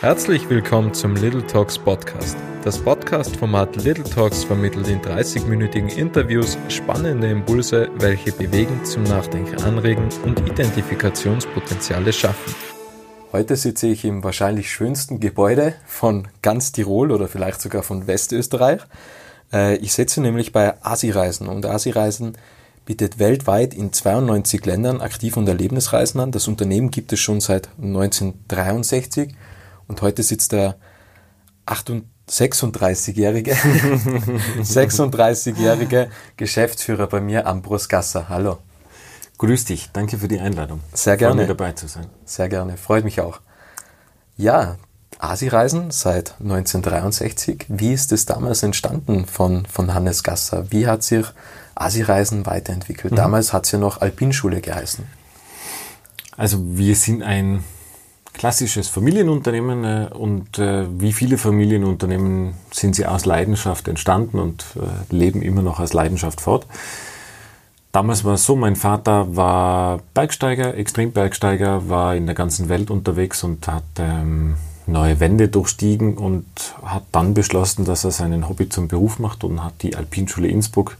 Herzlich willkommen zum Little Talks Podcast. Das Podcast-Format Little Talks vermittelt in 30-minütigen Interviews spannende Impulse, welche bewegen, zum Nachdenken anregen und Identifikationspotenziale schaffen. Heute sitze ich im wahrscheinlich schönsten Gebäude von ganz Tirol oder vielleicht sogar von Westösterreich. Äh, ich sitze nämlich bei Asi-Reisen und Asi-Reisen bietet weltweit in 92 Ländern Aktiv- und Erlebnisreisen an. Das Unternehmen gibt es schon seit 1963 und heute sitzt der 36-jährige 36-jährige Geschäftsführer bei mir, Ambros Gasser. Hallo. Grüß dich, danke für die Einladung. Sehr gerne. Freue dabei zu sein. Sehr gerne, freut mich auch. Ja, Asi-Reisen seit 1963. Wie ist es damals entstanden von, von Hannes Gasser? Wie hat sich Asi-Reisen weiterentwickelt? Mhm. Damals hat es ja noch Alpinschule geheißen. Also wir sind ein klassisches Familienunternehmen äh, und äh, wie viele Familienunternehmen sind sie aus Leidenschaft entstanden und äh, leben immer noch aus Leidenschaft fort. Damals war es so, mein Vater war Bergsteiger, Extrembergsteiger, war in der ganzen Welt unterwegs und hat ähm, neue Wände durchstiegen und hat dann beschlossen, dass er seinen Hobby zum Beruf macht und hat die Alpinschule Innsbruck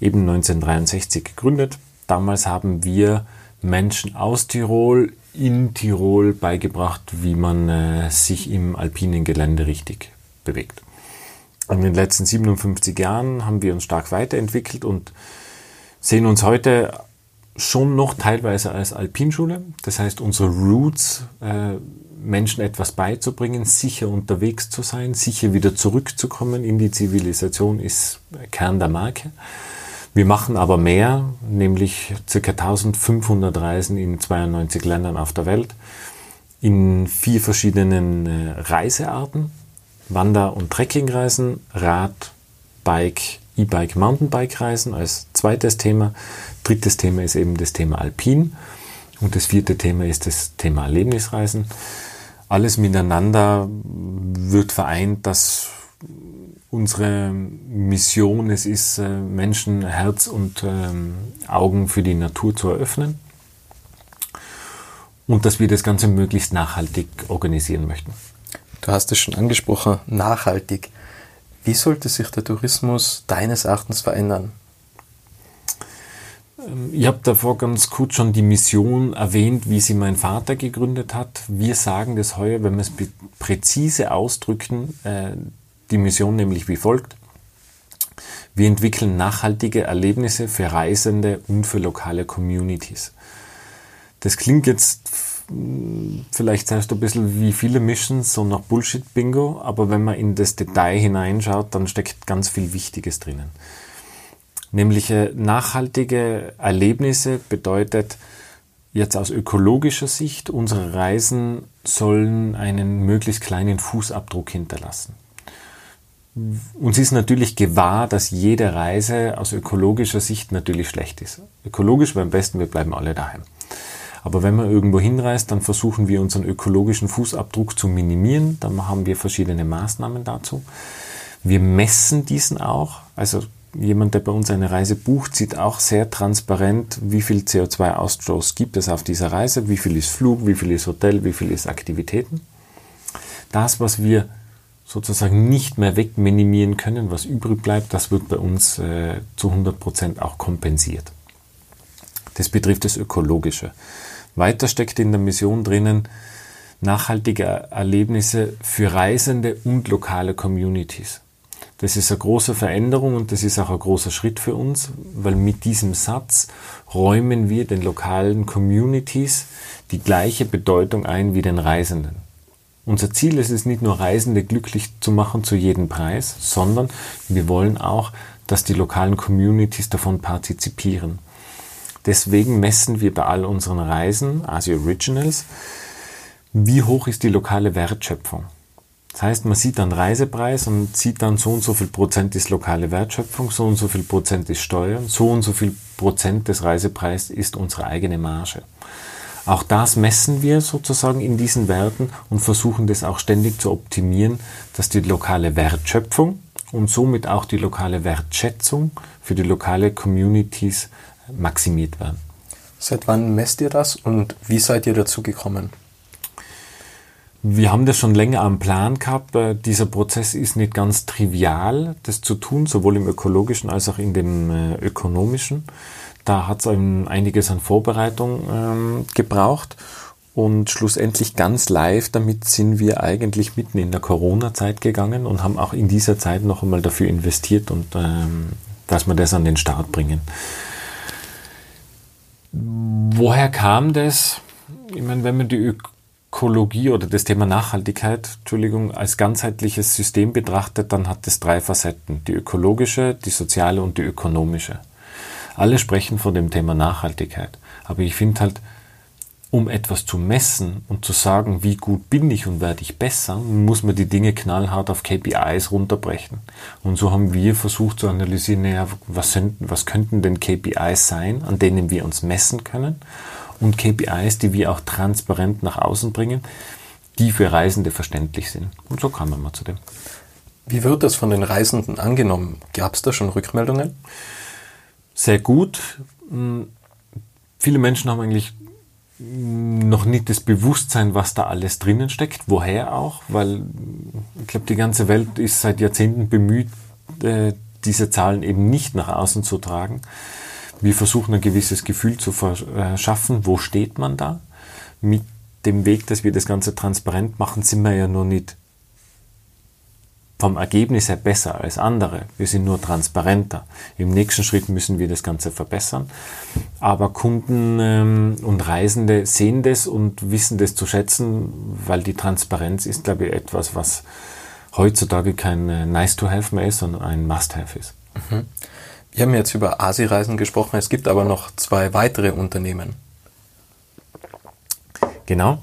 eben 1963 gegründet. Damals haben wir Menschen aus Tirol in Tirol beigebracht, wie man äh, sich im alpinen Gelände richtig bewegt. In den letzten 57 Jahren haben wir uns stark weiterentwickelt und sehen uns heute schon noch teilweise als Alpinschule. Das heißt, unsere Roots, äh, Menschen etwas beizubringen, sicher unterwegs zu sein, sicher wieder zurückzukommen in die Zivilisation, ist Kern der Marke. Wir machen aber mehr, nämlich ca. 1500 Reisen in 92 Ländern auf der Welt, in vier verschiedenen äh, Reisearten, Wander- und Trekkingreisen, Rad, Bike, E-Bike, Mountainbike-Reisen als zweites Thema. Drittes Thema ist eben das Thema Alpin und das vierte Thema ist das Thema Erlebnisreisen. Alles miteinander wird vereint, dass unsere Mission es ist, äh, Menschen Herz und ähm, Augen für die Natur zu eröffnen und dass wir das Ganze möglichst nachhaltig organisieren möchten. Du hast es schon angesprochen, nachhaltig. Wie sollte sich der Tourismus deines Erachtens verändern? Ähm, ich habe davor ganz kurz schon die Mission erwähnt, wie sie mein Vater gegründet hat. Wir sagen das heuer, wenn wir es präzise ausdrücken, äh, die Mission nämlich wie folgt. Wir entwickeln nachhaltige Erlebnisse für Reisende und für lokale Communities. Das klingt jetzt vielleicht du ein bisschen wie viele Missions, so nach Bullshit-Bingo, aber wenn man in das Detail hineinschaut, dann steckt ganz viel Wichtiges drinnen. Nämlich äh, nachhaltige Erlebnisse bedeutet jetzt aus ökologischer Sicht, unsere Reisen sollen einen möglichst kleinen Fußabdruck hinterlassen. Uns ist natürlich gewahr, dass jede Reise aus ökologischer Sicht natürlich schlecht ist. Ökologisch wäre am besten, wir bleiben alle daheim. Aber wenn man irgendwo hinreist, dann versuchen wir unseren ökologischen Fußabdruck zu minimieren. Dann haben wir verschiedene Maßnahmen dazu. Wir messen diesen auch. Also jemand, der bei uns eine Reise bucht, sieht auch sehr transparent, wie viel CO2-Ausstoß gibt es auf dieser Reise, wie viel ist Flug, wie viel ist Hotel, wie viel ist Aktivitäten. Das, was wir sozusagen nicht mehr wegminimieren können, was übrig bleibt, das wird bei uns äh, zu 100 Prozent auch kompensiert. Das betrifft das Ökologische. Weiter steckt in der Mission drinnen nachhaltige Erlebnisse für Reisende und lokale Communities. Das ist eine große Veränderung und das ist auch ein großer Schritt für uns, weil mit diesem Satz räumen wir den lokalen Communities die gleiche Bedeutung ein wie den Reisenden. Unser Ziel ist es nicht nur Reisende glücklich zu machen zu jedem Preis, sondern wir wollen auch, dass die lokalen Communities davon partizipieren. Deswegen messen wir bei all unseren Reisen, Asia Originals, wie hoch ist die lokale Wertschöpfung. Das heißt, man sieht dann Reisepreis und sieht dann so und so viel Prozent ist lokale Wertschöpfung, so und so viel Prozent ist Steuern, so und so viel Prozent des Reisepreises ist unsere eigene Marge. Auch das messen wir sozusagen in diesen Werten und versuchen das auch ständig zu optimieren, dass die lokale Wertschöpfung und somit auch die lokale Wertschätzung für die lokale Communities maximiert werden. Seit wann messt ihr das und wie seid ihr dazu gekommen? Wir haben das schon länger am Plan gehabt. Äh, dieser Prozess ist nicht ganz trivial, das zu tun, sowohl im ökologischen als auch in dem äh, ökonomischen. Da hat es einiges an Vorbereitung ähm, gebraucht. Und schlussendlich ganz live, damit sind wir eigentlich mitten in der Corona-Zeit gegangen und haben auch in dieser Zeit noch einmal dafür investiert und ähm, dass wir das an den Start bringen. Woher kam das? Ich meine, wenn man die Ökologie oder das Thema Nachhaltigkeit, Entschuldigung, als ganzheitliches System betrachtet, dann hat es drei Facetten. Die ökologische, die soziale und die ökonomische. Alle sprechen von dem Thema Nachhaltigkeit. Aber ich finde halt, um etwas zu messen und zu sagen, wie gut bin ich und werde ich besser, muss man die Dinge knallhart auf KPIs runterbrechen. Und so haben wir versucht zu analysieren, naja, was, sind, was könnten denn KPIs sein, an denen wir uns messen können und KPIs, die wir auch transparent nach außen bringen, die für Reisende verständlich sind. Und so kamen wir zu dem. Wie wird das von den Reisenden angenommen? Gab es da schon Rückmeldungen? Sehr gut. Hm, viele Menschen haben eigentlich noch nicht das Bewusstsein, was da alles drinnen steckt. Woher auch? Weil ich glaube, die ganze Welt ist seit Jahrzehnten bemüht, äh, diese Zahlen eben nicht nach außen zu tragen. Wir versuchen ein gewisses Gefühl zu verschaffen, wo steht man da. Mit dem Weg, dass wir das Ganze transparent machen, sind wir ja noch nicht vom Ergebnis her besser als andere. Wir sind nur transparenter. Im nächsten Schritt müssen wir das Ganze verbessern. Aber Kunden ähm, und Reisende sehen das und wissen das zu schätzen, weil die Transparenz ist, glaube ich, etwas, was heutzutage kein äh, Nice-to-Have mehr ist, sondern ein Must-Have ist. Mhm. Wir haben jetzt über Asi-Reisen gesprochen. Es gibt aber noch zwei weitere Unternehmen. Genau.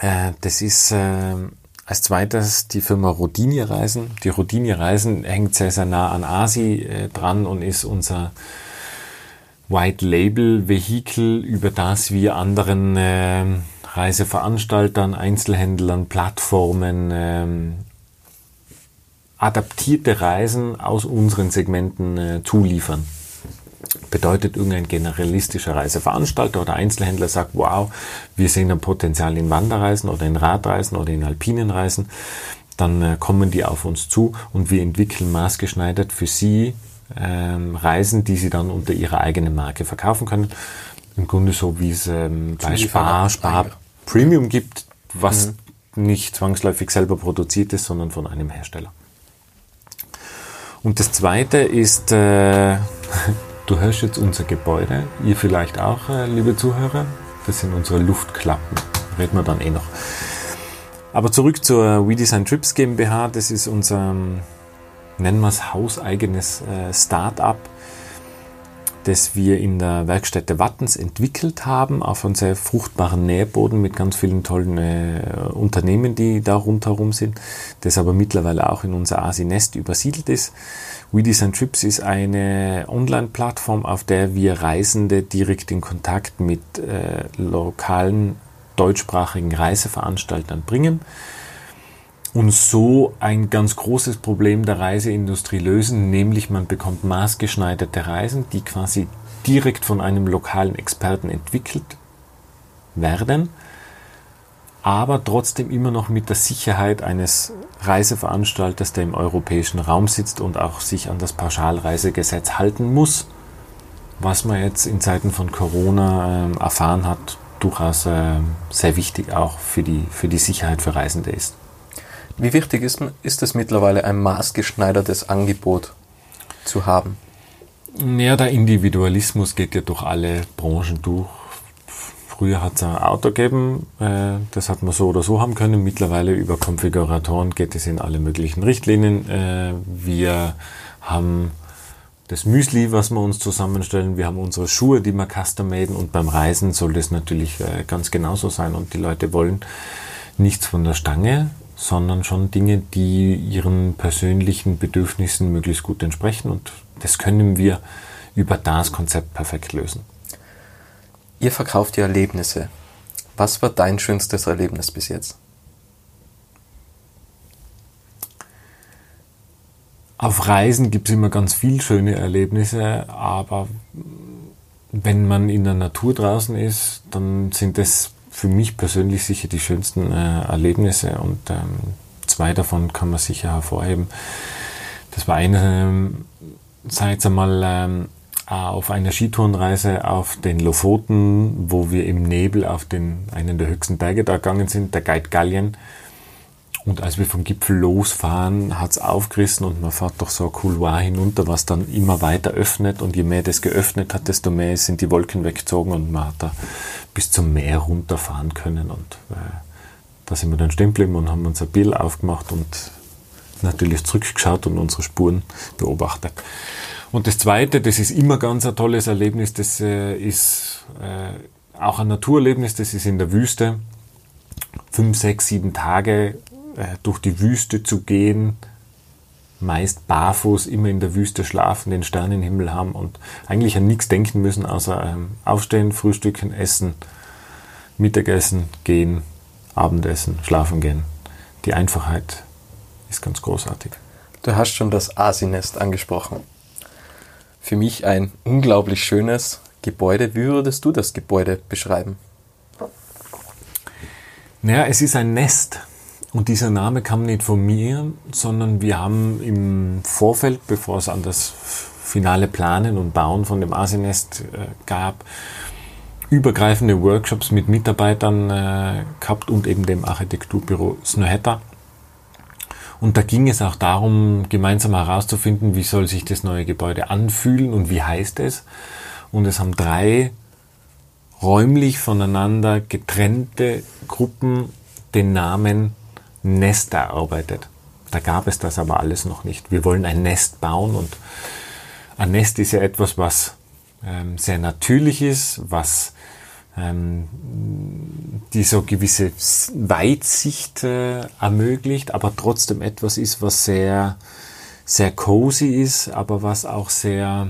Äh, das ist äh, als zweites die Firma Rodini Reisen. Die Rodini Reisen hängt sehr, sehr nah an ASI äh, dran und ist unser White Label Vehikel, über das wir anderen äh, Reiseveranstaltern, Einzelhändlern, Plattformen äh, adaptierte Reisen aus unseren Segmenten äh, zuliefern. Bedeutet, irgendein generalistischer Reiseveranstalter oder Einzelhändler sagt, wow, wir sehen ein Potenzial in Wanderreisen oder in Radreisen oder in alpinen Reisen, dann äh, kommen die auf uns zu und wir entwickeln maßgeschneidert für sie ähm, Reisen, die sie dann unter ihrer eigenen Marke verkaufen können. Im Grunde so, wie es ähm, bei Spar, Spar Premium gibt, was mhm. nicht zwangsläufig selber produziert ist, sondern von einem Hersteller. Und das zweite ist äh, Du hörst jetzt unser Gebäude, ihr vielleicht auch, äh, liebe Zuhörer. Das sind unsere Luftklappen. Reden wir dann eh noch. Aber zurück zur We Design Trips GmbH. Das ist unser, nennen wir es, hauseigenes äh, Start-up das wir in der Werkstätte Wattens entwickelt haben, auf einem sehr fruchtbaren Nährboden mit ganz vielen tollen äh, Unternehmen, die da rundherum sind, das aber mittlerweile auch in unser Asi-Nest übersiedelt ist. We Design Trips ist eine Online-Plattform, auf der wir Reisende direkt in Kontakt mit äh, lokalen deutschsprachigen Reiseveranstaltern bringen und so ein ganz großes Problem der Reiseindustrie lösen, nämlich man bekommt maßgeschneiderte Reisen, die quasi direkt von einem lokalen Experten entwickelt werden, aber trotzdem immer noch mit der Sicherheit eines Reiseveranstalters, der im europäischen Raum sitzt und auch sich an das Pauschalreisegesetz halten muss, was man jetzt in Zeiten von Corona äh, erfahren hat, durchaus äh, sehr wichtig auch für die, für die Sicherheit für Reisende ist. Wie wichtig ist, ist es mittlerweile, ein maßgeschneidertes Angebot zu haben? Ja, der Individualismus geht ja durch alle Branchen durch. Früher hat es ein Auto gegeben, äh, das hat man so oder so haben können. Mittlerweile über Konfiguratoren geht es in alle möglichen Richtlinien. Äh, wir haben das Müsli, was wir uns zusammenstellen. Wir haben unsere Schuhe, die wir custom-maden. Und beim Reisen soll das natürlich äh, ganz genauso sein. Und die Leute wollen nichts von der Stange, sondern schon Dinge, die ihren persönlichen Bedürfnissen möglichst gut entsprechen. Und das können wir über das Konzept perfekt lösen. Ihr verkauft ja Erlebnisse. Was war dein schönstes Erlebnis bis jetzt? Auf Reisen gibt es immer ganz viele schöne Erlebnisse, aber wenn man in der Natur draußen ist, dann sind es für mich persönlich sicher die schönsten äh, Erlebnisse und ähm, zwei davon kann man sicher hervorheben. Das war einerseits einmal ähm, auf einer Skitourenreise auf den Lofoten, wo wir im Nebel auf den, einen der höchsten Berge da gegangen sind, der Guide Gallien. Und als wir vom Gipfel losfahren, hat es aufgerissen und man fährt doch so ein Couloir hinunter, was dann immer weiter öffnet. Und je mehr das geöffnet hat, desto mehr sind die Wolken weggezogen und man hat da bis zum Meer runterfahren können. Und äh, da sind wir dann stehen geblieben und haben uns ein Bild aufgemacht und natürlich zurückgeschaut und unsere Spuren beobachtet. Und das Zweite, das ist immer ganz ein tolles Erlebnis, das äh, ist äh, auch ein Naturerlebnis, das ist in der Wüste. Fünf, sechs, sieben Tage äh, durch die Wüste zu gehen, meist barfuß, immer in der Wüste schlafen, den Sternenhimmel haben und eigentlich an nichts denken müssen, außer ähm, aufstehen, frühstücken, essen, Mittagessen, gehen, Abendessen, schlafen gehen. Die Einfachheit ist ganz großartig. Du hast schon das Asinest angesprochen. Für mich ein unglaublich schönes Gebäude. Wie würdest du das Gebäude beschreiben? Naja, es ist ein Nest. Und dieser Name kam nicht von mir, sondern wir haben im Vorfeld, bevor es an das finale Planen und Bauen von dem Asinest äh, gab, übergreifende Workshops mit Mitarbeitern äh, gehabt und eben dem Architekturbüro Snøhetta. Und da ging es auch darum, gemeinsam herauszufinden, wie soll sich das neue Gebäude anfühlen und wie heißt es. Und es haben drei räumlich voneinander getrennte Gruppen den Namen Nest erarbeitet. Da gab es das aber alles noch nicht. Wir wollen ein Nest bauen und ein Nest ist ja etwas, was ähm, sehr natürlich ist, was ähm, die so gewisse Weitsicht äh, ermöglicht, aber trotzdem etwas ist, was sehr, sehr cozy ist, aber was auch sehr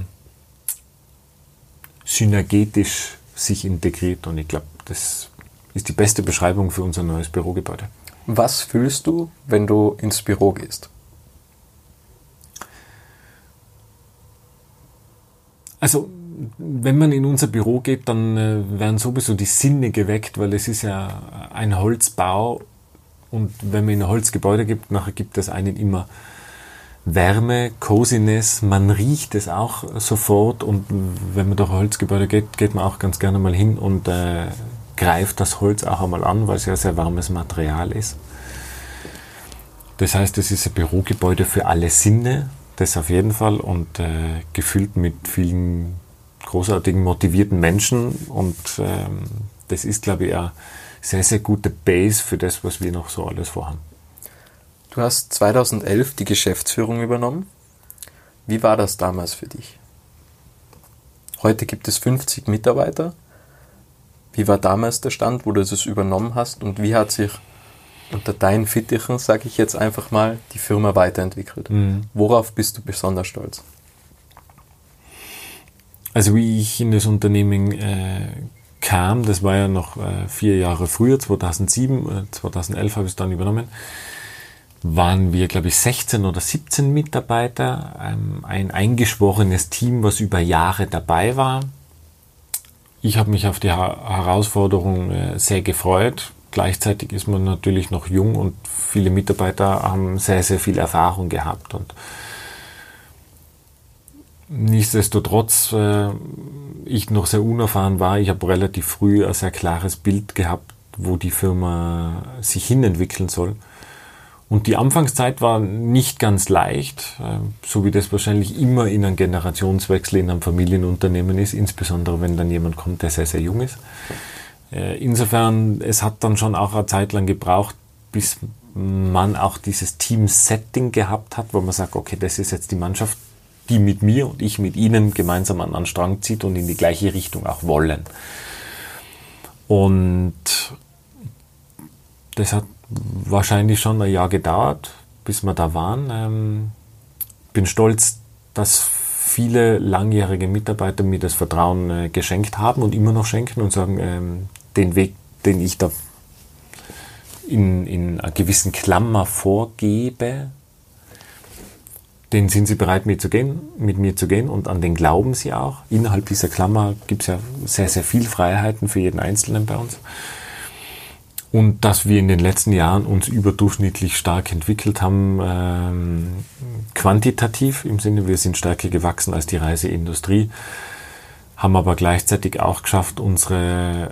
synergetisch sich integriert. Und ich glaube, das ist die beste Beschreibung für unser neues Bürogebäude. Was fühlst du, wenn du ins Büro gehst? Also, wenn man in unser Büro geht, dann äh, werden sowieso die Sinne geweckt, weil es ist ja ein Holzbau und wenn man in ein Holzgebäude gibt, nachher gibt es einen immer Wärme, Coziness, man riecht es auch sofort und wenn man durch ein Holzgebäude geht, geht man auch ganz gerne mal hin und äh, greift das Holz auch einmal an, weil es ja sehr warmes Material ist. Das heißt, es ist ein Bürogebäude für alle Sinne, das auf jeden Fall, und äh, gefüllt mit vielen großartigen, motivierten Menschen. Und ähm, das ist, glaube ich, eine sehr, sehr gute Base für das, was wir noch so alles vorhaben. Du hast 2011 die Geschäftsführung übernommen. Wie war das damals für dich? Heute gibt es 50 Mitarbeiter. Wie war damals der Stand, wo du das übernommen hast und wie hat sich unter deinen Fittichen, sage ich jetzt einfach mal, die Firma weiterentwickelt? Mhm. Worauf bist du besonders stolz? Also wie ich in das Unternehmen äh, kam, das war ja noch äh, vier Jahre früher, 2007, äh, 2011 habe ich es dann übernommen, waren wir, glaube ich, 16 oder 17 Mitarbeiter, ähm, ein eingeschworenes Team, was über Jahre dabei war ich habe mich auf die Herausforderung äh, sehr gefreut. Gleichzeitig ist man natürlich noch jung und viele Mitarbeiter haben sehr, sehr viel Erfahrung gehabt. Und nichtsdestotrotz, äh, ich noch sehr unerfahren war, ich habe relativ früh ein sehr klares Bild gehabt, wo die Firma sich hinentwickeln soll. Und die Anfangszeit war nicht ganz leicht, äh, so wie das wahrscheinlich immer in einem Generationswechsel in einem Familienunternehmen ist, insbesondere wenn dann jemand kommt, der sehr, sehr jung ist. Äh, insofern, es hat dann schon auch eine Zeit lang gebraucht, bis man auch dieses Team-Setting gehabt hat, wo man sagt, okay, das ist jetzt die Mannschaft, die mit mir und ich mit ihnen gemeinsam an den Strang zieht und in die gleiche Richtung auch wollen. Und das hat wahrscheinlich schon ein Jahr gedauert, bis wir da waren. Ähm, bin stolz, dass viele langjährige Mitarbeiter mir das Vertrauen äh, geschenkt haben und immer noch schenken und sagen, ähm, den Weg, den ich da in, in einer gewissen Klammer vorgebe, den sind sie bereit mit, zu gehen, mit mir zu gehen und an den glauben sie auch. Innerhalb dieser Klammer gibt es ja sehr, sehr viel Freiheiten für jeden Einzelnen bei uns. Und dass wir in den letzten Jahren uns überdurchschnittlich stark entwickelt haben, ähm, quantitativ im Sinne, wir sind stärker gewachsen als die Reiseindustrie, haben aber gleichzeitig auch geschafft, unsere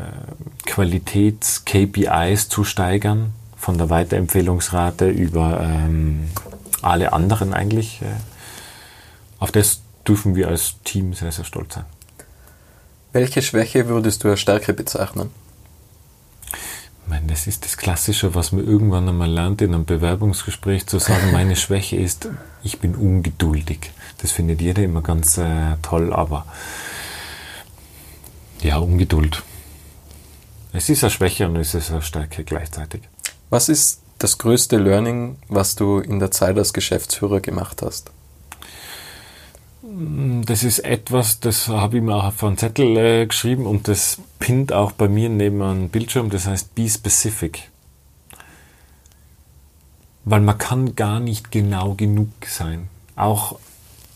Qualitäts-KPIs zu steigern, von der Weiterempfehlungsrate über ähm, alle anderen eigentlich. Äh, auf das dürfen wir als Team sehr, sehr stolz sein. Welche Schwäche würdest du als Stärke bezeichnen? Meine, das ist das Klassische, was man irgendwann einmal lernt in einem Bewerbungsgespräch zu sagen, meine Schwäche ist, ich bin ungeduldig. Das findet jeder immer ganz äh, toll, aber ja, Ungeduld. Es ist eine Schwäche und es ist eine Stärke gleichzeitig. Was ist das größte Learning, was du in der Zeit als Geschäftsführer gemacht hast? Das ist etwas, das habe ich mir auch auf einen Zettel äh, geschrieben und das pinnt auch bei mir neben einem Bildschirm, das heißt Be Specific. Weil man kann gar nicht genau genug sein. Auch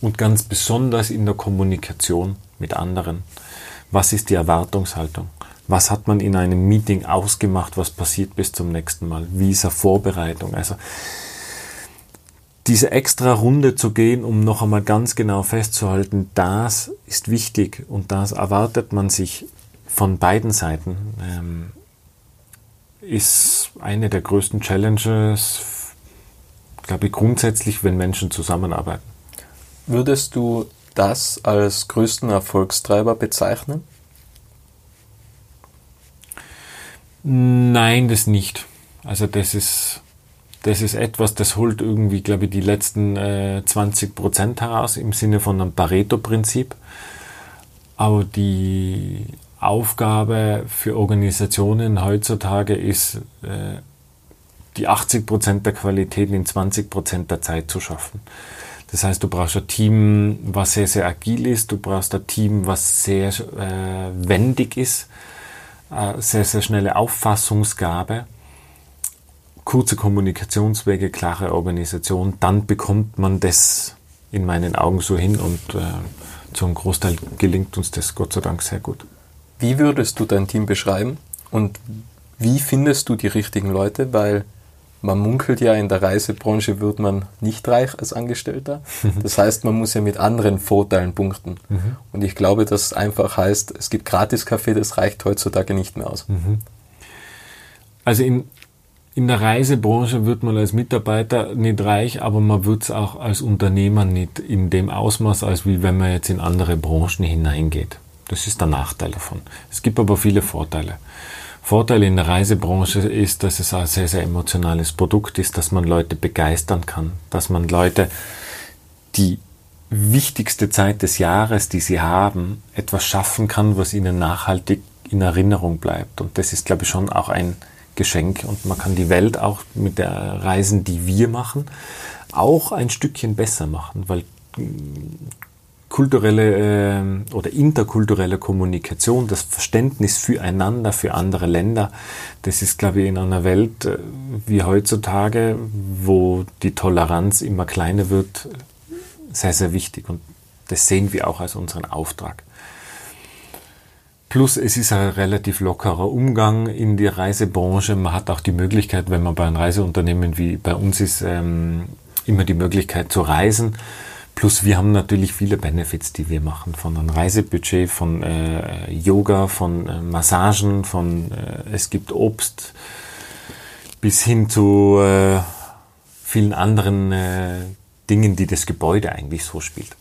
und ganz besonders in der Kommunikation mit anderen. Was ist die Erwartungshaltung? Was hat man in einem Meeting ausgemacht? Was passiert bis zum nächsten Mal? Wie ist eine Vorbereitung? Also, diese extra Runde zu gehen, um noch einmal ganz genau festzuhalten, das ist wichtig und das erwartet man sich von beiden Seiten, ähm, ist eine der größten Challenges, glaube ich, grundsätzlich, wenn Menschen zusammenarbeiten. Würdest du das als größten Erfolgstreiber bezeichnen? Nein, das nicht. Also das ist das ist etwas, das holt irgendwie, glaube ich, die letzten äh, 20 Prozent heraus im Sinne von einem Pareto-Prinzip. Aber die Aufgabe für Organisationen heutzutage ist, äh, die 80 Prozent der Qualität in 20 Prozent der Zeit zu schaffen. Das heißt, du brauchst ein Team, was sehr, sehr agil ist. Du brauchst ein Team, was sehr äh, wendig ist. Äh, sehr, sehr schnelle Auffassungsgabe kurze Kommunikationswege, klare Organisation, dann bekommt man das in meinen Augen so hin und äh, zu einem Großteil gelingt uns das Gott sei Dank sehr gut. Wie würdest du dein Team beschreiben und wie findest du die richtigen Leute? Weil man munkelt ja, in der Reisebranche wird man nicht reich als Angestellter. Das heißt, man muss ja mit anderen Vorteilen punkten. Mhm. Und ich glaube, dass einfach heißt, es gibt Gratis-Kaffee, das reicht heutzutage nicht mehr aus. Mhm. Also in, in der Reisebranche wird man als Mitarbeiter nicht reich, aber man wird es auch als Unternehmer nicht in dem Ausmaß, als wie wenn man jetzt in andere Branchen hineingeht. Das ist der Nachteil davon. Es gibt aber viele Vorteile. Vorteil in der Reisebranche ist, dass es ein sehr, sehr emotionales Produkt ist, dass man Leute begeistern kann, dass man Leute die wichtigste Zeit des Jahres, die sie haben, etwas schaffen kann, was ihnen nachhaltig in Erinnerung bleibt. Und das ist, glaube ich, schon auch ein Geschenk und man kann die Welt auch mit der Reisen, die wir machen, auch ein Stückchen besser machen, weil mm, kulturelle äh, oder interkulturelle Kommunikation, das Verständnis füreinander, für andere Länder, das ist, glaube ich, in einer Welt äh, wie heutzutage, wo die Toleranz immer kleiner wird, sehr, sehr wichtig. Und das sehen wir auch als unseren Auftrag. Plus es ist ein relativ lockerer Umgang in die Reisebranche. Man hat auch die Möglichkeit, wenn man bei einem Reiseunternehmen wie bei uns ist, ähm, immer die Möglichkeit zu reisen. Plus wir haben natürlich viele Benefits, die wir machen. Von einem Reisebudget, von äh, Yoga, von äh, Massagen, von äh, es gibt Obst bis hin zu äh, vielen anderen äh, Dingen, die das Gebäude eigentlich so spielt.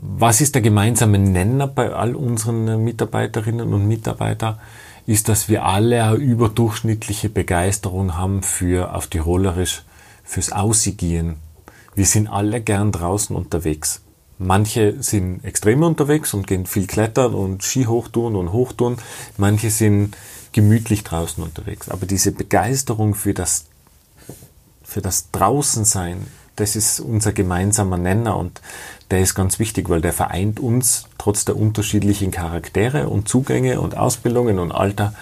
Was ist der gemeinsame Nenner bei all unseren Mitarbeiterinnen und Mitarbeitern? Ist, dass wir alle eine überdurchschnittliche Begeisterung haben für, auf Tirolerisch, fürs Aussigieren. Wir sind alle gern draußen unterwegs. Manche sind extrem unterwegs und gehen viel klettern und Ski hochtun und hochtun. Manche sind gemütlich draußen unterwegs. Aber diese Begeisterung für das, für das Draußensein, das ist unser gemeinsamer Nenner und der ist ganz wichtig, weil der vereint uns trotz der unterschiedlichen Charaktere und Zugänge und Ausbildungen und Alter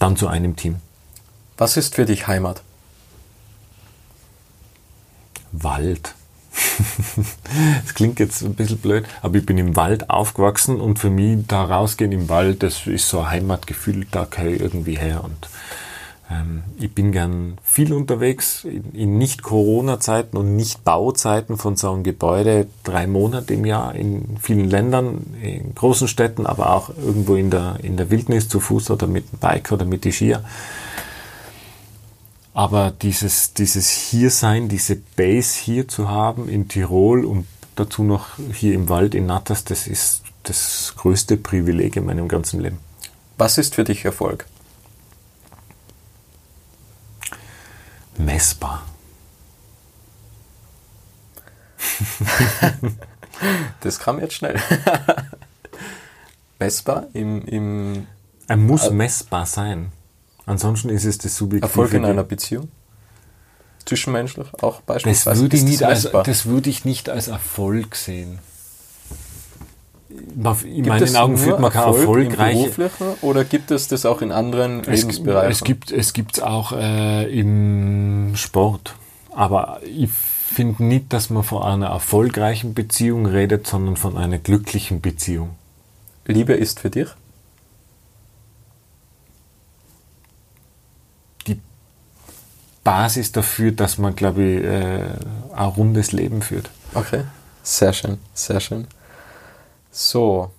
dann zu einem Team. Was ist für dich Heimat? Wald. das klingt jetzt ein bisschen blöd, aber ich bin im Wald aufgewachsen und für mich da rausgehen im Wald, das ist so ein Heimatgefühl, da kann ich irgendwie her und ich bin gern viel unterwegs in, in Nicht-Corona-Zeiten und Nicht-Bauzeiten von so einem Gebäude, drei Monate im Jahr in vielen Ländern, in großen Städten, aber auch irgendwo in der, in der Wildnis zu Fuß oder mit dem Bike oder mit die Skier. Aber dieses, dieses Hiersein, diese Base hier zu haben in Tirol und dazu noch hier im Wald in Natas, das ist das größte Privileg in meinem ganzen Leben. Was ist für dich Erfolg? Messbar. das kam jetzt schnell. messbar im, im Er muss messbar sein. Ansonsten ist es das subjektive. Erfolg in einer Beziehung? Zwischenmenschlich auch beispielsweise? Das würde, ich nicht als, das würde ich nicht als Erfolg sehen. In meinen Augen führt man kein Erfolg erfolgreiche... Oder gibt es das auch in anderen es, Lebensbereichen? Es gibt es gibt's auch äh, im Sport. Aber ich finde nicht, dass man von einer erfolgreichen Beziehung redet, sondern von einer glücklichen Beziehung. Liebe ist für dich? Basis dafür, dass man, glaube ich, äh, ein rundes Leben führt. Okay, sehr schön, sehr schön. So,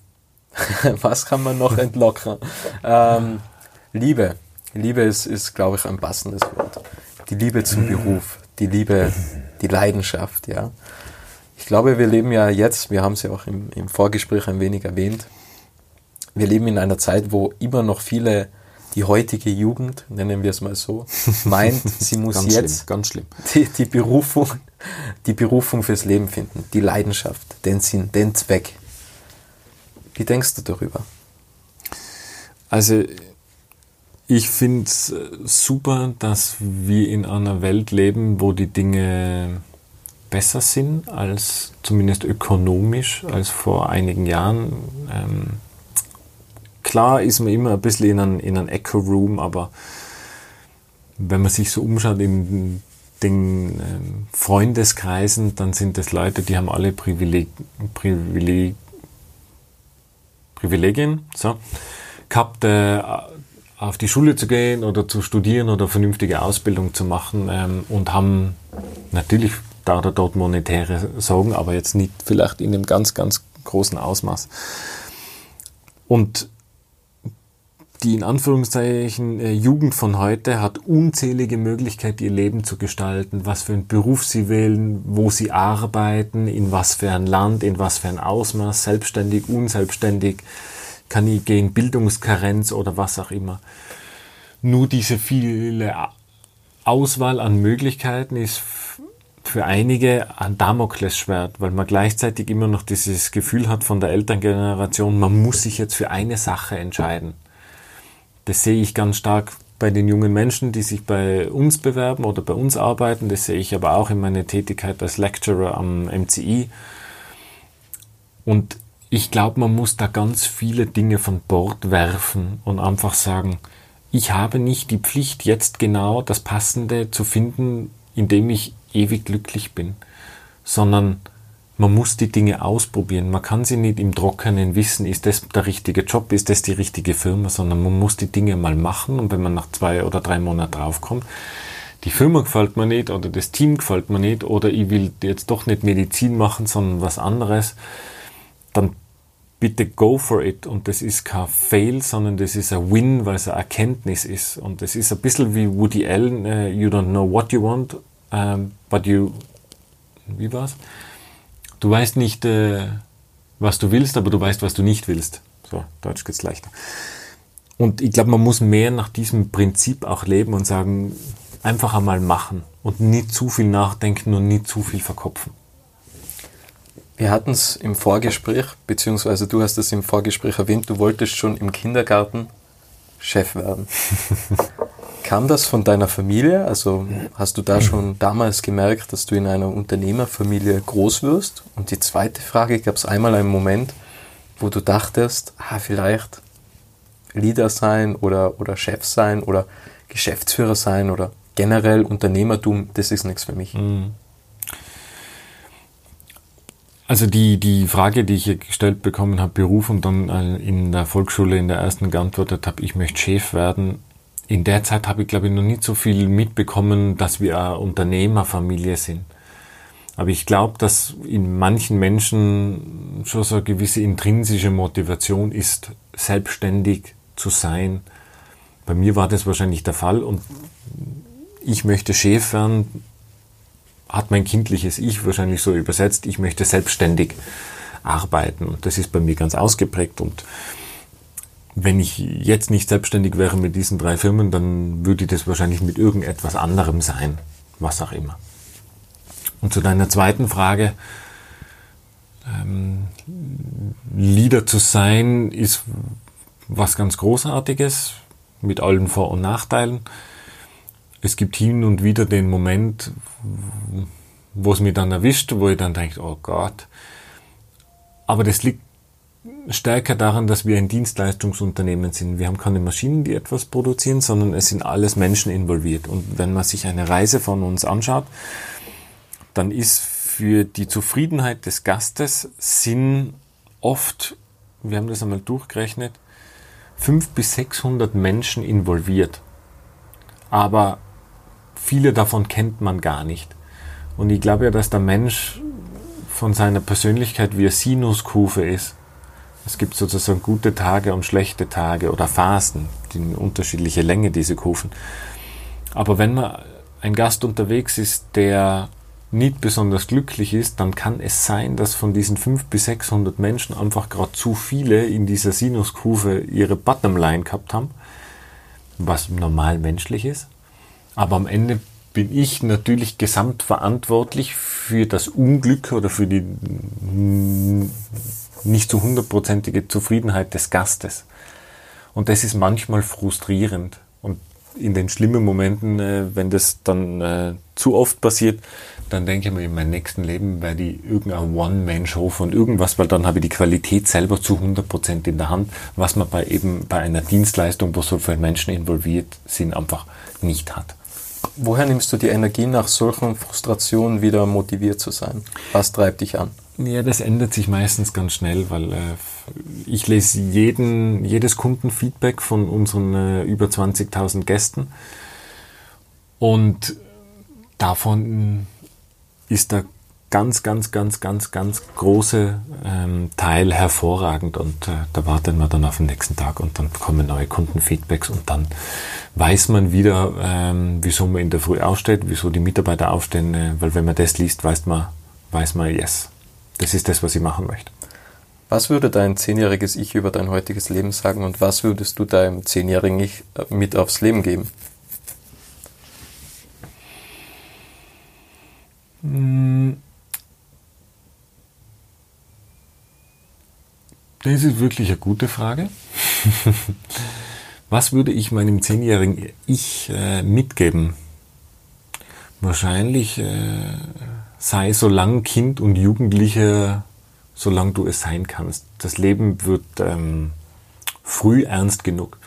was kann man noch entlockern? Ähm, Liebe. Liebe ist, ist glaube ich, ein passendes Wort. Die Liebe zum Beruf, die Liebe, die Leidenschaft, ja. Ich glaube, wir leben ja jetzt, wir haben es ja auch im, im Vorgespräch ein wenig erwähnt, wir leben in einer Zeit, wo immer noch viele die heutige Jugend, nennen wir es mal so, meint, sie muss ganz jetzt schlimm, ganz schlimm. Die, die, Berufung, die Berufung fürs Leben finden, die Leidenschaft, den Sinn, den Zweck. Wie denkst du darüber? Also ich finde es äh, super, dass wir in einer Welt leben, wo die Dinge besser sind als zumindest ökonomisch als vor einigen Jahren. Ähm, klar ist man immer ein bisschen in einem, in einem Echo-Room, aber wenn man sich so umschaut in den ähm, Freundeskreisen, dann sind das Leute, die haben alle Privileg, Privileg, Privilegien so, gehabt, äh, auf die Schule zu gehen oder zu studieren oder vernünftige Ausbildung zu machen ähm, und haben natürlich da oder dort monetäre Sorgen, aber jetzt nicht vielleicht in einem ganz, ganz großen Ausmaß. Und die in Anführungszeichen äh, Jugend von heute hat unzählige Möglichkeiten, ihr Leben zu gestalten, was für einen Beruf sie wählen, wo sie arbeiten, in was für ein Land, in was für ein Ausmaß, selbstständig, unselbstständig, kann ich gehen, Bildungskarenz oder was auch immer. Nur diese viele Auswahl an Möglichkeiten ist für einige ein Damoklesschwert, weil man gleichzeitig immer noch dieses Gefühl hat von der Elterngeneration, man muss sich jetzt für eine Sache entscheiden. Das sehe ich ganz stark bei den jungen Menschen, die sich bei uns bewerben oder bei uns arbeiten. Das sehe ich aber auch in meiner Tätigkeit als Lecturer am MCI. Und ich glaube, man muss da ganz viele Dinge von Bord werfen und einfach sagen, ich habe nicht die Pflicht, jetzt genau das Passende zu finden, in dem ich ewig glücklich bin, sondern man muss die Dinge ausprobieren. Man kann sie nicht im Trockenen wissen, ist das der richtige Job, ist das die richtige Firma, sondern man muss die Dinge mal machen und wenn man nach zwei oder drei Monaten draufkommt, die Firma gefällt mir nicht oder das Team gefällt mir nicht oder ich will jetzt doch nicht Medizin machen, sondern was anderes, dann bitte go for it. Und das ist kein Fail, sondern das ist ein Win, weil es eine Erkenntnis ist. Und das ist ein bisschen wie Woody Allen, uh, you don't know what you want, um, but you, wie war's? Du weißt nicht, äh, was du willst, aber du weißt, was du nicht willst. So, Deutsch geht's leichter. Und ich glaube, man muss mehr nach diesem Prinzip auch leben und sagen, einfach einmal machen und nicht zu viel nachdenken und nicht zu viel verkopfen. Wir hatten es im Vorgespräch, beziehungsweise du hast es im Vorgespräch erwähnt, du wolltest schon im Kindergarten Chef werden. Kam das von deiner Familie? Also hast du da schon damals gemerkt, dass du in einer Unternehmerfamilie groß wirst? Und die zweite Frage, gab es einmal einen Moment, wo du dachtest, ah, vielleicht Leader sein oder, oder Chef sein oder Geschäftsführer sein oder generell Unternehmertum, das ist nichts für mich. Mhm. Also die, die Frage, die ich gestellt bekommen habe, Beruf und dann äh, in der Volksschule in der ersten geantwortet habe, ich möchte Chef werden. In der Zeit habe ich, glaube ich, noch nicht so viel mitbekommen, dass wir eine Unternehmerfamilie sind. Aber ich glaube, dass in manchen Menschen schon so eine gewisse intrinsische Motivation ist, selbstständig zu sein. Bei mir war das wahrscheinlich der Fall und ich möchte Chef werden, hat mein kindliches Ich wahrscheinlich so übersetzt, ich möchte selbstständig arbeiten. Und das ist bei mir ganz ausgeprägt. Und wenn ich jetzt nicht selbstständig wäre mit diesen drei Firmen, dann würde das wahrscheinlich mit irgendetwas anderem sein, was auch immer. Und zu deiner zweiten Frage, ähm, Leader zu sein, ist was ganz Großartiges mit allen Vor- und Nachteilen es gibt hin und wieder den Moment, wo es mich dann erwischt, wo ich dann denke, oh Gott. Aber das liegt stärker daran, dass wir ein Dienstleistungsunternehmen sind. Wir haben keine Maschinen, die etwas produzieren, sondern es sind alles Menschen involviert. Und wenn man sich eine Reise von uns anschaut, dann ist für die Zufriedenheit des Gastes sind oft, wir haben das einmal durchgerechnet, 500 bis 600 Menschen involviert. Aber viele davon kennt man gar nicht. Und ich glaube ja, dass der Mensch von seiner Persönlichkeit wie eine Sinuskurve ist. Es gibt sozusagen gute Tage und schlechte Tage oder Phasen, die in unterschiedliche Länge diese Kurven. Aber wenn man ein Gast unterwegs ist, der nicht besonders glücklich ist, dann kann es sein, dass von diesen 500 bis 600 Menschen einfach gerade zu viele in dieser Sinuskurve ihre Bottomline gehabt haben, was normal menschlich ist. Aber am Ende bin ich natürlich gesamtverantwortlich für das Unglück oder für die nicht zu hundertprozentige Zufriedenheit des Gastes. Und das ist manchmal frustrierend. Und in den schlimmen Momenten, äh, wenn das dann äh, zu oft passiert, dann denke ich mir, in meinem nächsten Leben werde ich irgendein One-Man-Show von irgendwas, weil dann habe ich die Qualität selber zu 100% in der Hand, was man bei eben bei einer Dienstleistung, wo so viele Menschen involviert sind, einfach nicht hat. Woher nimmst du die Energie, nach solchen Frustrationen wieder motiviert zu sein? Was treibt dich an? Ja, das ändert sich meistens ganz schnell, weil äh, ich lese jeden, jedes Kundenfeedback von unseren äh, über 20.000 Gästen. Und davon ist der ganz, ganz, ganz, ganz, ganz große ähm, Teil hervorragend und äh, da warten wir dann auf den nächsten Tag und dann kommen neue Kundenfeedbacks und dann weiß man wieder, ähm, wieso man in der Früh aufsteht, wieso die Mitarbeiter aufstehen, äh, weil wenn man das liest, weiß man, weiß man, yes, das ist das, was ich machen möchte. Was würde dein zehnjähriges Ich über dein heutiges Leben sagen und was würdest du deinem zehnjährigen Ich äh, mit aufs Leben geben? Hm. Das ist wirklich eine gute Frage. Was würde ich meinem zehnjährigen Ich äh, mitgeben? Wahrscheinlich äh, sei so lang Kind und Jugendlicher, solange du es sein kannst. Das Leben wird ähm, früh ernst genug.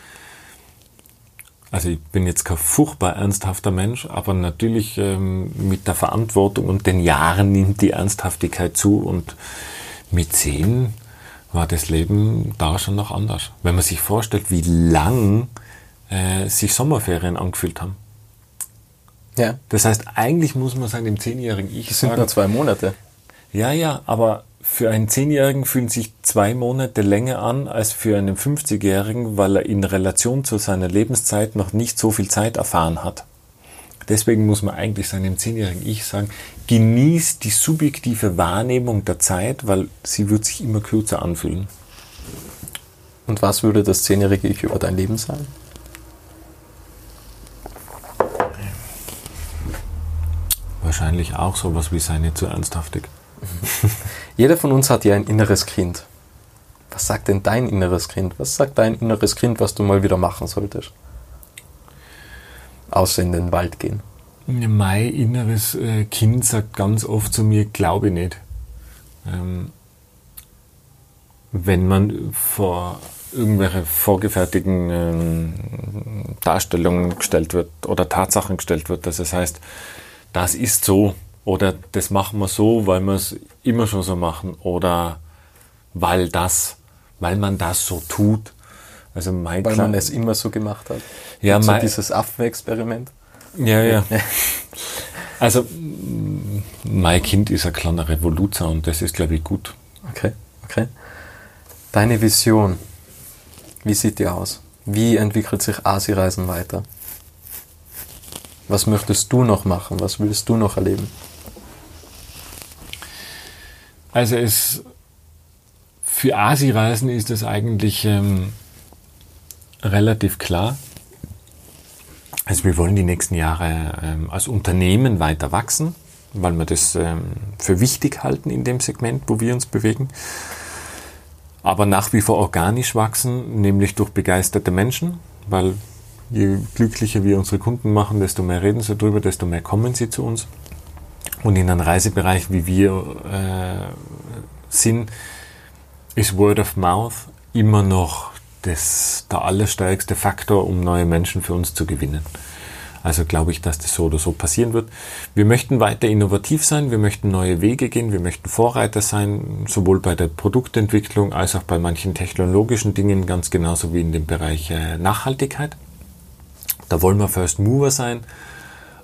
Also ich bin jetzt kein furchtbar ernsthafter Mensch, aber natürlich ähm, mit der Verantwortung und den Jahren nimmt die Ernsthaftigkeit zu und mit zehn war das Leben da schon noch anders. Wenn man sich vorstellt, wie lang äh, sich Sommerferien angefühlt haben. Ja. Das heißt, eigentlich muss man seinem zehnjährigen Ich das sind sagen. nur zwei Monate. Ja, ja, aber für einen Zehnjährigen fühlen sich zwei Monate länger an als für einen 50-Jährigen, weil er in Relation zu seiner Lebenszeit noch nicht so viel Zeit erfahren hat. Deswegen muss man eigentlich seinem zehnjährigen Ich sagen, genieß die subjektive Wahrnehmung der Zeit, weil sie wird sich immer kürzer anfühlen. Und was würde das zehnjährige Ich über dein Leben sagen? Wahrscheinlich auch sowas wie sei nicht zu ernsthaftig. Jeder von uns hat ja ein inneres Kind. Was sagt denn dein inneres Kind? Was sagt dein inneres Kind, was du mal wieder machen solltest? außer in den Wald gehen? Mein inneres äh, Kind sagt ganz oft zu mir, glaube ich nicht. Ähm, wenn man vor irgendwelche vorgefertigten ähm, Darstellungen gestellt wird oder Tatsachen gestellt wird, dass es heißt, das ist so Oder das machen wir so, weil wir es immer schon so machen. Oder weil das, weil man das so tut. Also mein weil man es immer so gemacht hat. Ja, so dieses Affenexperiment. Ja, ja. also mein Kind ist ein kleiner Revoluzer und das ist, glaube ich, gut. Okay, okay. Deine Vision, wie sieht die aus? Wie entwickelt sich Asi-Reisen weiter? Was möchtest du noch machen? Was willst du noch erleben? Also es für Asi-Reisen ist es eigentlich ähm, relativ klar. Also wir wollen die nächsten Jahre ähm, als Unternehmen weiter wachsen, weil wir das ähm, für wichtig halten in dem Segment, wo wir uns bewegen. Aber nach wie vor organisch wachsen, nämlich durch begeisterte Menschen, weil je glücklicher wir unsere Kunden machen, desto mehr reden sie darüber, desto mehr kommen sie zu uns. Und in einem Reisebereich, wie wir äh, sind, ist Word of Mouth immer noch das, der allerstärkste Faktor, um neue Menschen für uns zu gewinnen. Also glaube ich, dass das so oder so passieren wird. Wir möchten weiter innovativ sein, wir möchten neue Wege gehen, wir möchten Vorreiter sein, sowohl bei der Produktentwicklung als auch bei manchen technologischen Dingen, ganz genauso wie in dem Bereich äh, Nachhaltigkeit. Da wollen wir First Mover sein,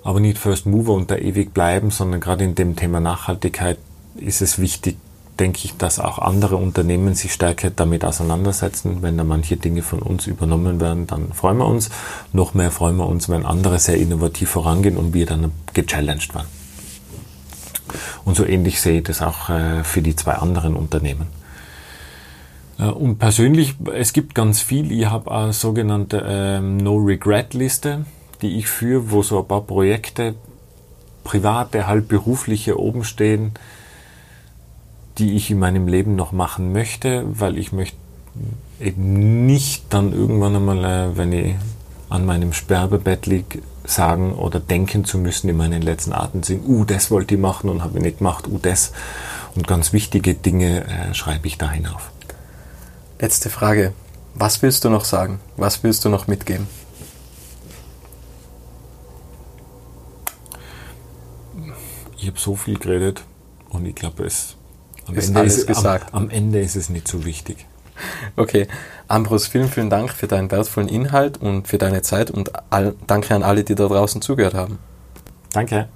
aber nicht First Mover und da ewig bleiben, sondern gerade in dem Thema Nachhaltigkeit ist es wichtig, denke ich, dass auch andere Unternehmen sich stärker damit auseinandersetzen. Wenn da manche Dinge von uns übernommen werden, dann freuen wir uns. Noch mehr freuen wir uns, wenn andere sehr innovativ vorangehen und wir dann gechallenged werden. Und so ähnlich sehe ich das auch äh, für die zwei anderen Unternehmen. Äh, und persönlich, es gibt ganz viel. Ich habe eine sogenannte ähm, No-Regret-Liste, die ich führe, wo so ein paar Projekte, private, halb berufliche oben stehen, die ich in meinem Leben noch machen möchte, weil ich möchte eben nicht dann irgendwann einmal, äh, wenn ich an meinem Sterbebett liege, sagen oder denken zu müssen in meinen letzten Atemzügen, uh, das wollte ich machen und habe ich nicht gemacht, uh, das. Und ganz wichtige Dinge äh, schreibe ich da hinauf. Letzte Frage. Was willst du noch sagen? Was willst du noch mitgeben? Ich habe so viel geredet und ich glaube, es am ist Ende alles ist, gesagt. Am, am, Ende ist es nicht so wichtig. Okay, Ambros, vielen, vielen Dank für deinen wertvollen Inhalt und für deine Zeit und all, danke an alle, die da draußen zugehört haben. Danke.